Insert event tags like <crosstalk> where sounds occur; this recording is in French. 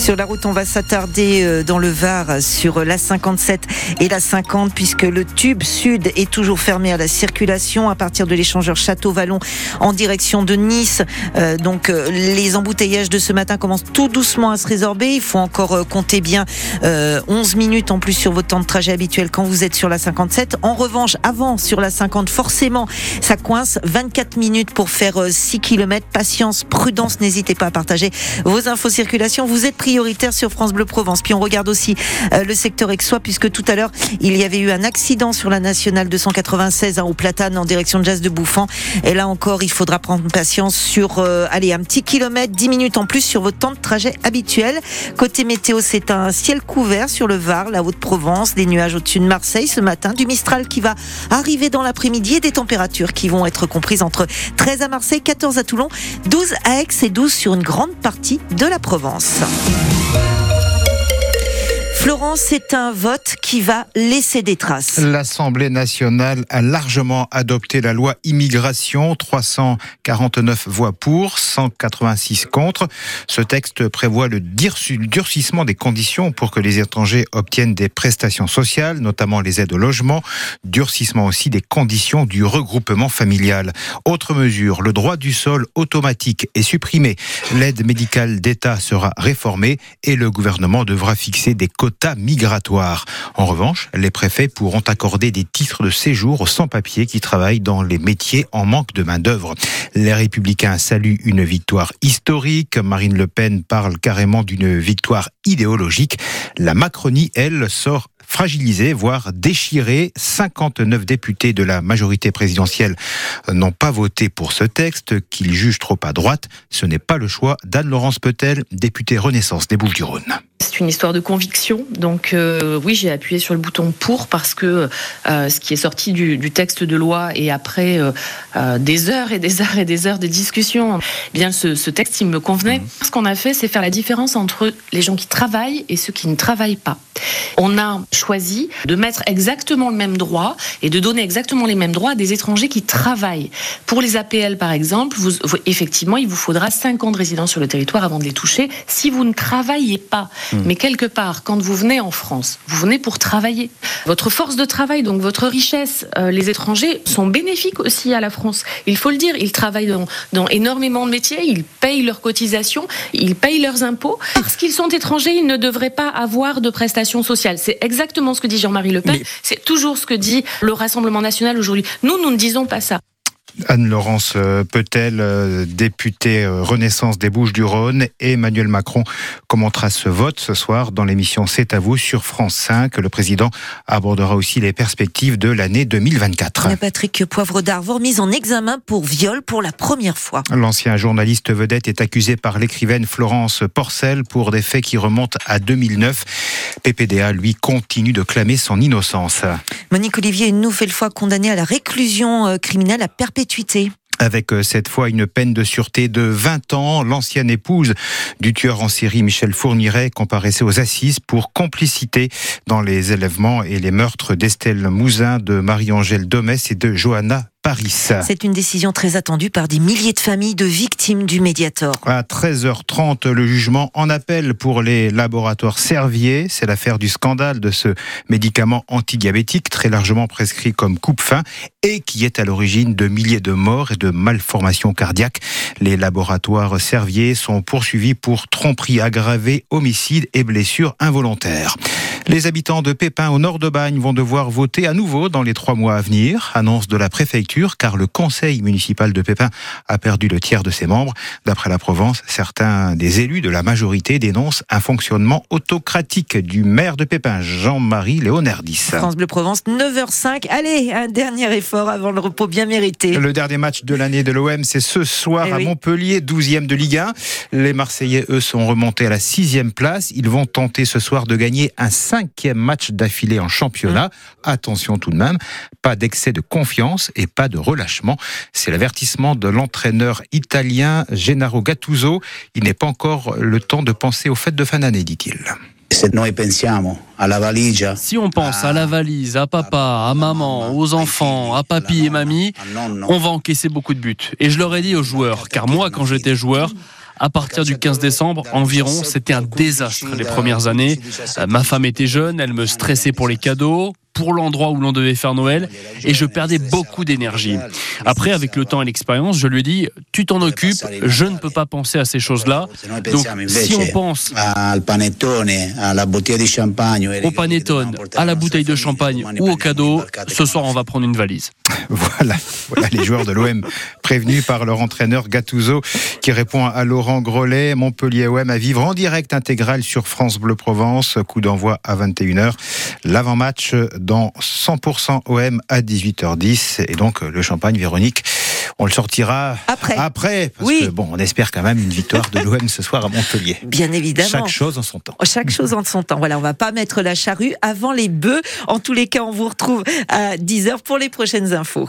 Sur la route, on va s'attarder euh, dans le Var sur la 57 et la 50 puisque le tube sud est toujours fermé à la circulation à partir de l'échangeur Château-Vallon en direction de Nice. Euh, donc euh, les embouteillages de ce matin commencent tout doucement à se résorber. Il faut encore compter bien 11 minutes en plus sur votre temps de trajet habituel quand vous êtes sur la 57. En revanche, avant sur la 50, forcément, ça coince 24 minutes pour faire 6 km. Patience, prudence, n'hésitez pas à partager vos infos circulation. Vous êtes prioritaire sur France Bleu Provence. Puis on regarde aussi euh, le secteur Aixois, puisque tout à l'heure, il y avait eu un accident sur la nationale 296 à Platane en direction de Jazz de Bouffant. Et là encore, il faudra prendre patience sur, euh, allez, un petit kilomètre, 10 minutes en plus sur votre temps de trajet habituel. Côté météo, c'est un ciel couvert sur le Var, la Haute-Provence, des nuages au-dessus de Marseille ce matin, du Mistral qui va arriver dans l'après-midi et des températures qui vont être comprises entre 13 à Marseille, 14 à Toulon, 12 à Aix et 12 sur une grande partie de la Provence. Florence, c'est un vote qui va laisser des traces. L'Assemblée nationale a largement adopté la loi immigration, 349 voix pour, 186 contre. Ce texte prévoit le durcissement des conditions pour que les étrangers obtiennent des prestations sociales, notamment les aides au logement, durcissement aussi des conditions du regroupement familial. Autre mesure, le droit du sol automatique est supprimé. L'aide médicale d'État sera réformée et le gouvernement devra fixer des quotas En revanche, les préfets pourront accorder des titres de séjour aux sans-papiers qui travaillent dans les métiers en manque de main-d'œuvre. Les républicains saluent une victoire historique. Marine Le Pen parle carrément d'une victoire idéologique. La Macronie, elle, sort fragilisée, voire déchirée. 59 députés de la majorité présidentielle n'ont pas voté pour ce texte qu'ils jugent trop à droite. Ce n'est pas le choix d'Anne-Laurence Petel, députée Renaissance des Bouches-du-Rhône. Une histoire de conviction. Donc euh, oui, j'ai appuyé sur le bouton pour parce que euh, ce qui est sorti du, texte de loi et après euh, des heures et des heures et des heures de discussion, eh bien ce, texte il me convenait. Mmh. Ce qu'on a fait, c'est faire la différence entre les gens qui travaillent et ceux qui ne travaillent pas. On a choisi de mettre exactement le même droit et de donner exactement les mêmes droits à des étrangers qui travaillent. Pour les APL par exemple, vous, effectivement, il vous faudra 5 ans de résidence sur le territoire avant de les toucher si vous ne travaillez pas. Hmm. Mais quelque part, quand vous venez en France, vous venez pour travailler. Votre force de travail, donc votre richesse, euh, les étrangers sont bénéfiques aussi à la France. Il faut le dire, ils travaillent dans, énormément de métiers, ils payent leurs cotisations, ils payent leurs impôts. Parce qu'ils sont étrangers, ils ne devraient pas avoir de prestations sociales. C'est exactement ce que dit Jean-Marie Le Pen. C'est toujours ce que dit le Rassemblement national aujourd'hui. Nous, nous ne disons pas ça. Anne-Laurence euh, Petel, euh, députée euh, Renaissance des Bouches-du-Rhône, et Emmanuel Macron commentera ce vote ce soir dans l'émission C'est à vous sur France 5. Le président abordera aussi les perspectives de l'année 2024. Patrick Poivre d'Arvor, mise en examen pour viol pour la première fois. L'ancien journaliste vedette est accusé par l'écrivaine Florence Porcel pour des faits qui remontent à 2009. PPDA, lui, continue de clamer son innocence. Monique Olivier une nouvelle fois condamnée à la réclusion criminelle à perpétuité avec euh, cette fois une peine de sûreté de 20 ans. L'ancienne épouse du tueur en série Michel Fourniret comparaissait aux assises pour complicité dans les élèvements et les meurtres d'Estelle Mouzin, de Marie-Angèle Domès et de Johanna Paris. C'est une décision très attendue par des milliers de familles de victimes du Mediator. À 13h30, le jugement en appel pour les laboratoires Servier. C'est l'affaire du scandale de ce médicament antidiabétique très largement prescrit comme coupe-faim et qui est à l'origine de milliers de morts et de malformations cardiaques. Les laboratoires Servier sont poursuivis pour tromperie aggravée, homicide et blessures involontaires. Les habitants de Pépin au nord de Bagne vont devoir voter à nouveau dans les trois mois à venir, annonce de la préfecture, car le conseil municipal de Pépin a perdu le tiers de ses membres. D'après la Provence, certains des élus de la majorité dénoncent un fonctionnement autocratique du maire de Pépin, Jean-Marie Léonardis. France Bleu Provence, 9h05. Allez, un dernier effort avant le repos bien mérité. Le dernier match de l'année de l'OM, c'est ce soir eh à Montpellier, 12e de Ligue 1. Les Marseillais, eux, sont remontés à la 6e place. Ils vont tenter ce soir de gagner un cinquième match d'affilée en championnat. Mmh. Attention tout de même, pas d'excès de confiance et pas de relâchement. C'est l'avertissement de l'entraîneur italien Gennaro Gattuso. Il n'est pas encore le temps de penser aux fêtes de fin d'année, dit-il. Si on pense à la valise, à papa, à maman, aux enfants, à papy et mamie, on va encaisser beaucoup de buts. Et je leur ai dit aux joueurs, car moi, quand j'étais joueur, À partir du 15 décembre environ, c'était un désastre les premières années. Ma femme était jeune, elle me stressait pour les cadeaux pour l'endroit où l'on devait faire Noël et je perdais beaucoup d'énergie. Après, avec le temps et l'expérience, je lui ai dit, tu t'en occupes, je ne peux pas penser à ces choses-là. Donc, si on pense au panettone, à la bouteille de champagne ou au cadeau, ce soir, on va prendre une valise. <laughs> Voilà, voilà les joueurs de l'OM prévenus par leur entraîneur Gattuso qui répond à Laurent Grollet. Montpellier OM à vivre en direct intégral sur France Bleu Provence. Coup d'envoi à 21h. L'avant-match dans 100% OM à 18h10. Et donc le champagne, Véronique, on le sortira après. Après, parce oui. que bon, on espère quand même une victoire de l'OM ce soir à Montpellier. <laughs> Bien évidemment. Chaque chose en son temps. Chaque chose en son temps. Voilà, on va pas mettre la charrue avant les bœufs. En tous les cas, on vous retrouve à 10h pour les prochaines infos.